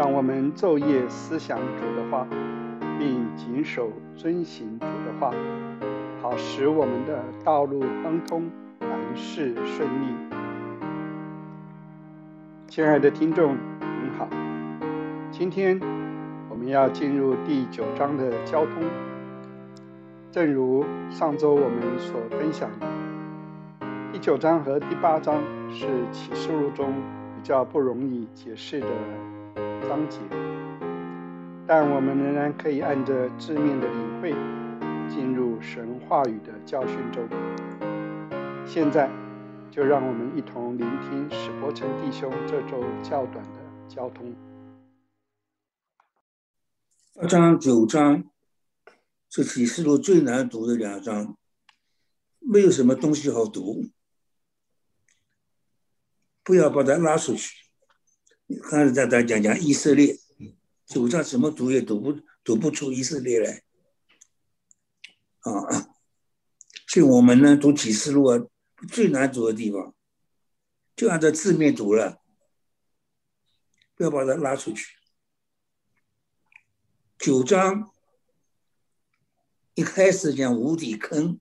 让我们昼夜思想主的话，并谨守遵行主的话，好使我们的道路亨通，凡事顺利。亲爱的听众，您好，今天我们要进入第九章的交通。正如上周我们所分享的，第九章和第八章是启示录中比较不容易解释的。章节，但我们仍然可以按着字面的领会，进入神话语的教训中。现在，就让我们一同聆听史伯成弟兄这周较短的交通。八章九章是启示录最难读的两章，没有什么东西好读，不要把它拉出去。刚才在在讲讲以色列，九章怎么读也读不读不出以色列来啊！所以我们呢读启示录啊，最难读的地方，就按照字面读了，不要把它拉出去。九章一开始讲无底坑，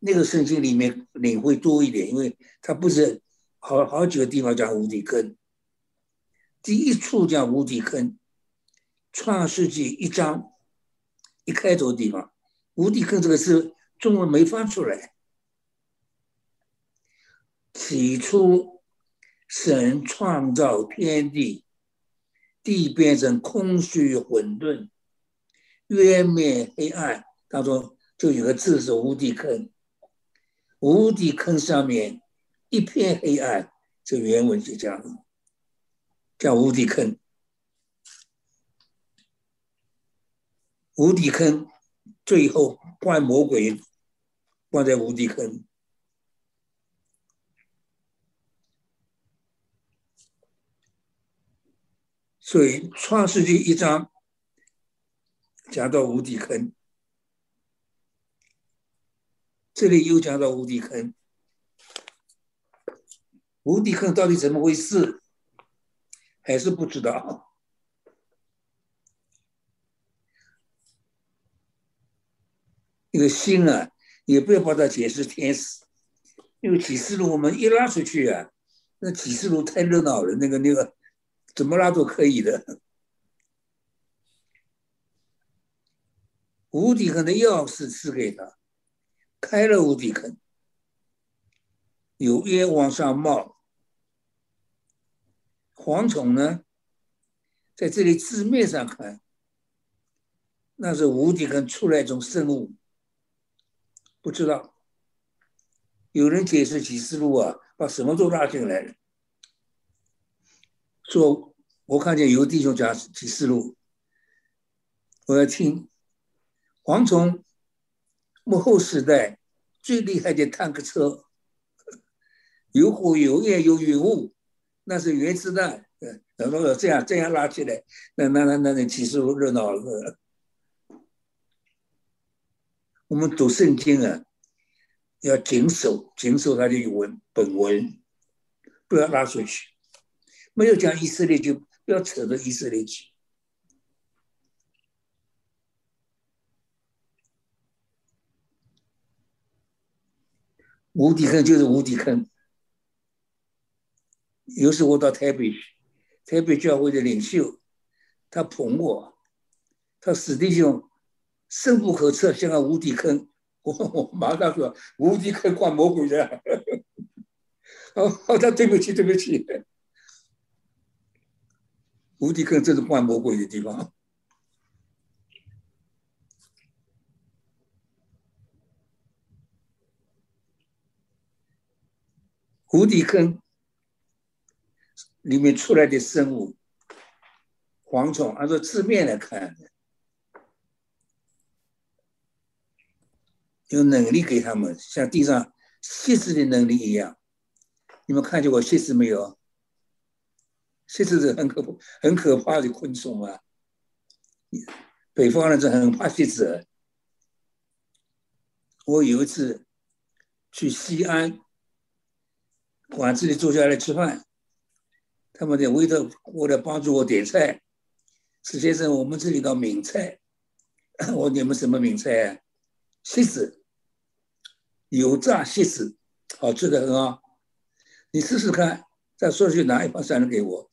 那个圣经里面领会多一点，因为它不是好好几个地方讲无底坑。第一处讲无底坑，创世纪一章一开头的地方，无底坑这个字中文没翻出来。起初，神创造天地，地变成空虚混沌，渊面黑暗，当中就有个字是无底坑。无底坑上面一片黑暗，这原文就这样。叫无底坑，无底坑，最后关魔鬼关在无底坑。所以创世纪一章讲到无底坑，这里又讲到无底坑，无底坑到底怎么回事？还是不知道。那个心啊，也不要把它解释天使，因为启示录我们一拉出去啊，那启示录太热闹了，那个那个怎么拉都可以的。无底坑的钥匙赐给他，开了无底坑，有烟往上冒。蝗虫呢，在这里字面上看，那是无底坑出来一种生物，不知道。有人解释启示录啊，把什么都拉进来了。说，我看见有弟兄讲启示录，我要听。蝗虫，幕后时代最厉害的坦克车，有火有烟有云雾。那是原子弹，呃，然后这样这样拉起来，那那那那那其实热闹了。我们读圣经啊，要谨守谨守它的文本文，不要拉出去。没有讲以色列，就不要扯到以色列去。无底坑就是无底坑。有时我到台北去，台北教会的领袖，他捧我，他史弟兄深不可测，像个无底坑。我 我马上说无底坑灌魔鬼的。哦，他对不起，对不起，无底坑这是灌魔鬼的地方。无底坑。里面出来的生物，蝗虫，按照字面来看，有能力给他们，像地上蝎子的能力一样。你们看见过蝎子没有？蝎子是很可怕、很可怕的昆虫啊。北方人是很怕蝎子。我有一次去西安馆子里坐下来吃饭。他们的为了为了帮助我点菜，史先生，我们这里的名菜，我你们什么名菜啊？蝎子，油炸蝎子，好吃的很啊！你试试看，再说去拿一盘三仁给我，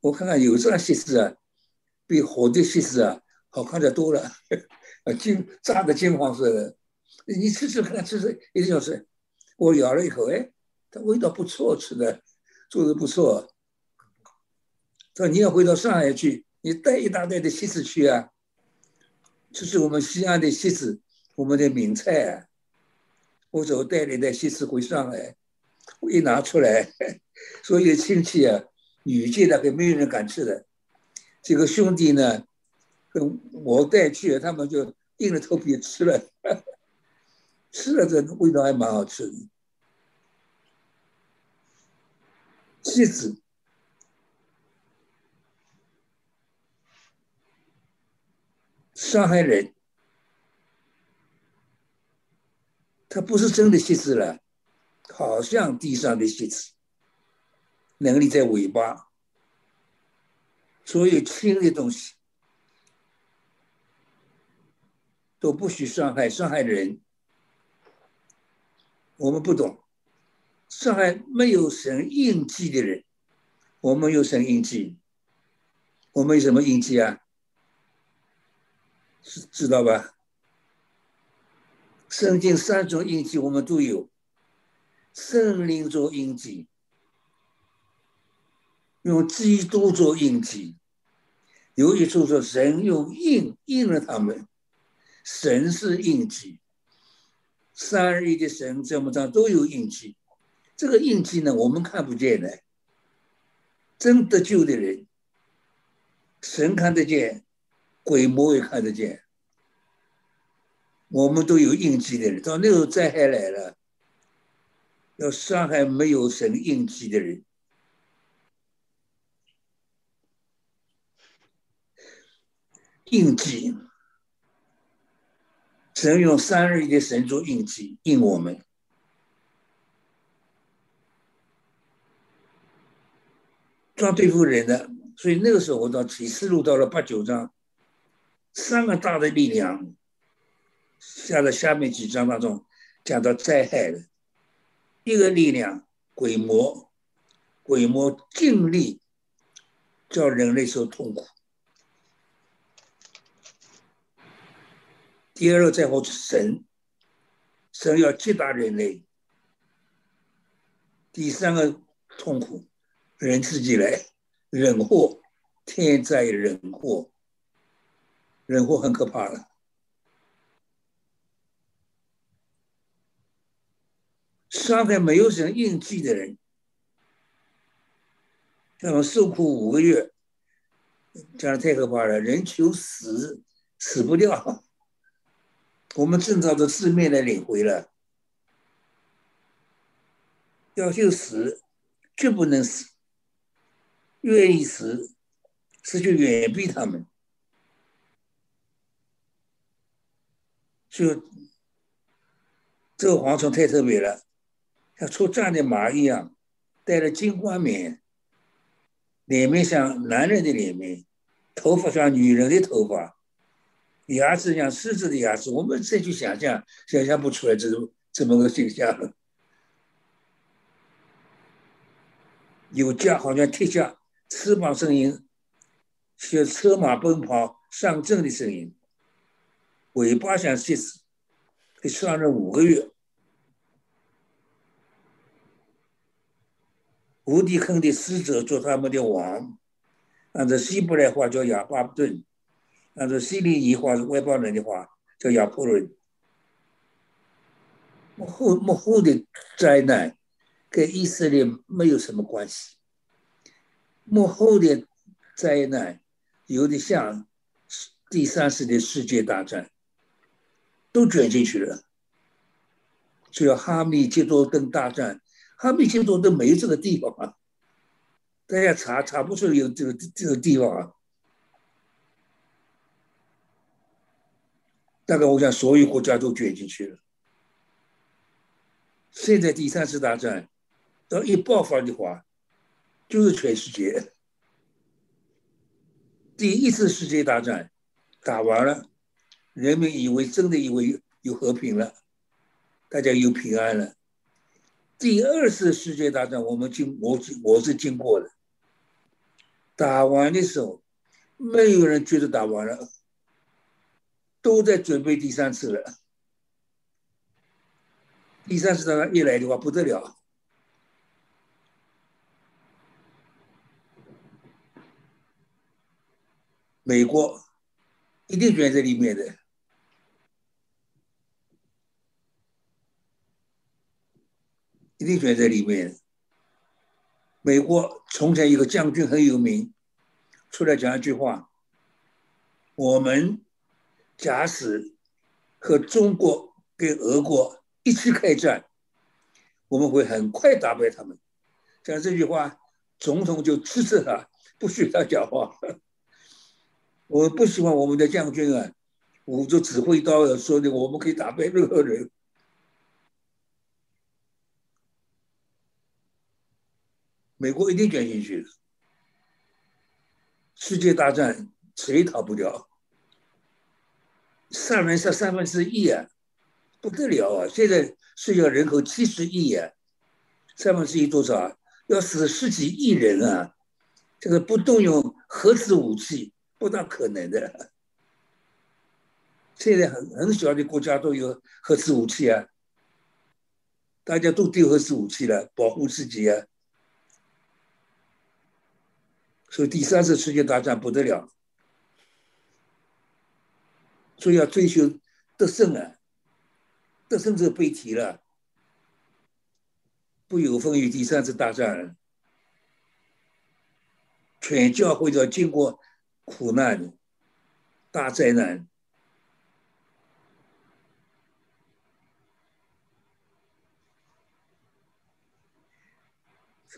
我看看油炸蝎子啊，比火的蝎子啊好看的多了，啊金炸的金黄色的，你吃吃看，吃吃一个小时，我咬了一口，哎，它味道不错，吃的做的不错。说你要回到上海去，你带一大袋的西子去啊！这是我们西安的西子，我们的名菜啊！我走带了一袋西子回上海，我一拿出来，所有亲戚啊、女婿大概没有人敢吃的。这个兄弟呢，跟我带去，他们就硬着头皮吃了，吃了这味道还蛮好吃的。西子。上海人，他不是真的蝎子了，好像地上的蝎子，能力在尾巴，所有轻的东西都不许伤害上海人。我们不懂，上海没有神印记的人，我们有神印记，我们有什么印记啊？知知道吧？圣经三种印记我们都有，圣灵做印记，用基督做印记。有一处说神用印印了他们，神是印记。三日一的神这么着都有印记，这个印记呢，我们看不见的。真得救的人，神看得见。鬼魔也看得见，我们都有印记的人。到那时候灾害来了，要伤害没有神印记的人，印记，神用三日的神做印记印我们，抓对付人的。所以那个时候我到启示录到了八九章。三个大的力量，下了下面几章当中讲到灾害的，一个力量鬼魔，鬼魔尽力叫人类受痛苦。第二个在乎神，神要击打人类。第三个痛苦，人自己来忍祸，天灾人祸。人祸很可怕的，上海没有什么应记的人，那么受苦五个月，这样太可怕了。人求死，死不掉。我们正照着字面来领会了，要就死，绝不能死，愿意死，死就远避他们。就这个蝗虫太特别了，像出战的马一样，戴了金冠冕，脸面像男人的脸面，头发像女人的头发，牙齿像狮子的牙齿。我们再去想象，想象不出来这种怎么个形象。有架好像铁架，翅膀声音像车马奔跑上阵的声音。尾巴像蝎子，被拴了五个月。无底坑的使者做他们的王，按照希伯来话叫亚巴顿，按照希利尼话是外邦人的话叫亚伯伦。幕后幕后的灾难跟以色列没有什么关系。幕后的灾难有点像第三次的世界大战。都卷进去了，就要哈密基多登大战。哈密基多登没这个地方啊，大家查查不出有这个这个地方啊。大概我想，所有国家都卷进去了。现在第三次大战，到一爆发的话，就是全世界。第一次世界大战打完了，人们以为真的以为有和平了，大家有平安了。第二次世界大战我们经我我是经过的，打完的时候，没有人觉得打完了，都在准备第三次了。第三次大战一来的话不得了，美国一定卷在里面的，一定选在里面。美国从前一个将军很有名，出来讲一句话：我们假使和中国跟俄国。一起开战，我们会很快打败他们。讲这句话，总统就支持他，不许他讲话。我不希望我们的将军啊，捂着指挥刀说的，我们可以打败任何人。美国一定卷进去，世界大战谁逃不掉？三人杀三分之一啊！不得了啊！现在世界人口七十亿啊，三分之一多少啊？要死十几亿人啊！这个不动用核子武器，不大可能的。现在很很小的国家都有核子武器啊，大家都丢核子武器了，保护自己啊。所以第三次世界大战不得了，所以要追求得胜啊！得胜者被提了，不有风于第三次大战，全教会都要经过苦难、大灾难。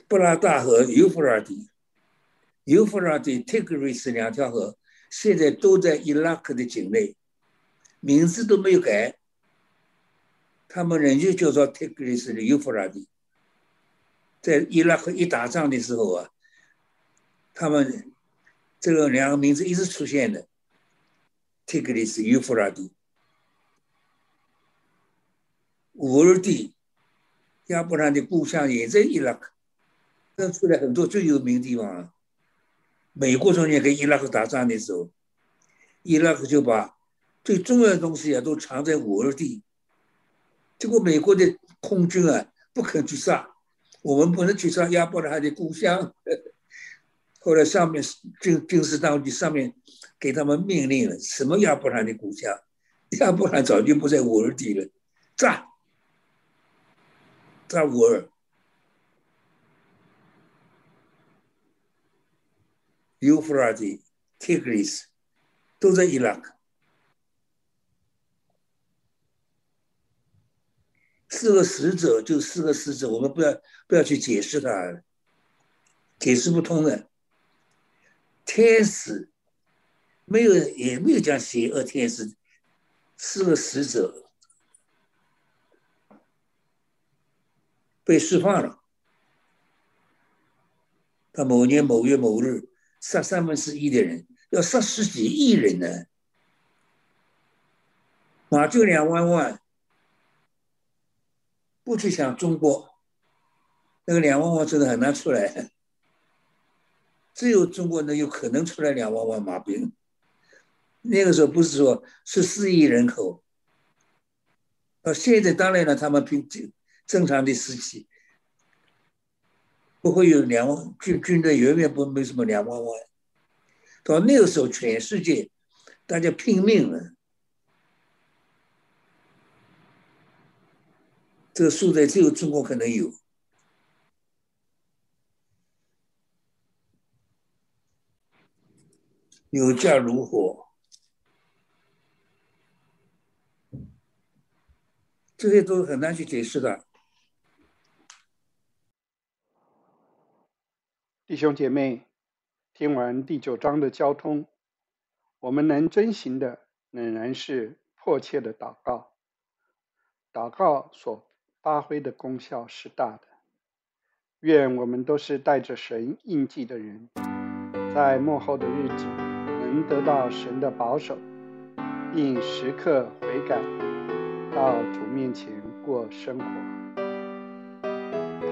布拉大河、尤弗拉底、尤弗拉底、泰格瑞斯两条河，现在都在伊拉克的境内，名字都没有改。他们仍旧叫做泰格里斯的尤弗拉底，在伊拉克一打仗的时候啊，他们这个两个名字一直出现的，泰格里斯、尤弗拉底。乌尔蒂，亚伯兰的故乡也在伊拉克，那出来很多最有名的地方啊。美国中间跟伊拉克打仗的时候，伊拉克就把最重要的东西啊都藏在乌尔蒂。结果美国的空军啊不肯去杀，我们不能去杀亚伯拉罕的故乡。后来上面军军事当局上面给他们命令了：什么亚伯拉罕的故乡？亚伯拉早就不在乌尔底了，炸！炸乌尔。尤弗拉底、提格里斯都在伊拉克。四个使者就四个使者，我们不要不要去解释它，解释不通的。天使没有也没有讲邪恶天使，四个使者被释放了。他某年某月某日杀三分之一的人，要杀十几亿人呢，马就两万万。不去想中国，那个两万万真的很难出来，只有中国能有可能出来两万万马兵。那个时候不是说十四亿人口，到现在当然了，他们平正正常的时期不会有两万军军队远远不没什么两万万，到那个时候全世界大家拼命了。这个数字只有中国可能有，有价如火，这些都很难去解释的。弟兄姐妹，听完第九章的交通，我们能遵行的仍然是迫切的祷告，祷告所。发挥的功效是大的。愿我们都是带着神印记的人，在幕后的日子能得到神的保守，并时刻悔改，到主面前过生活。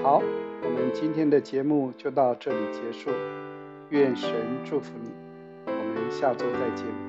好，我们今天的节目就到这里结束。愿神祝福你，我们下周再见。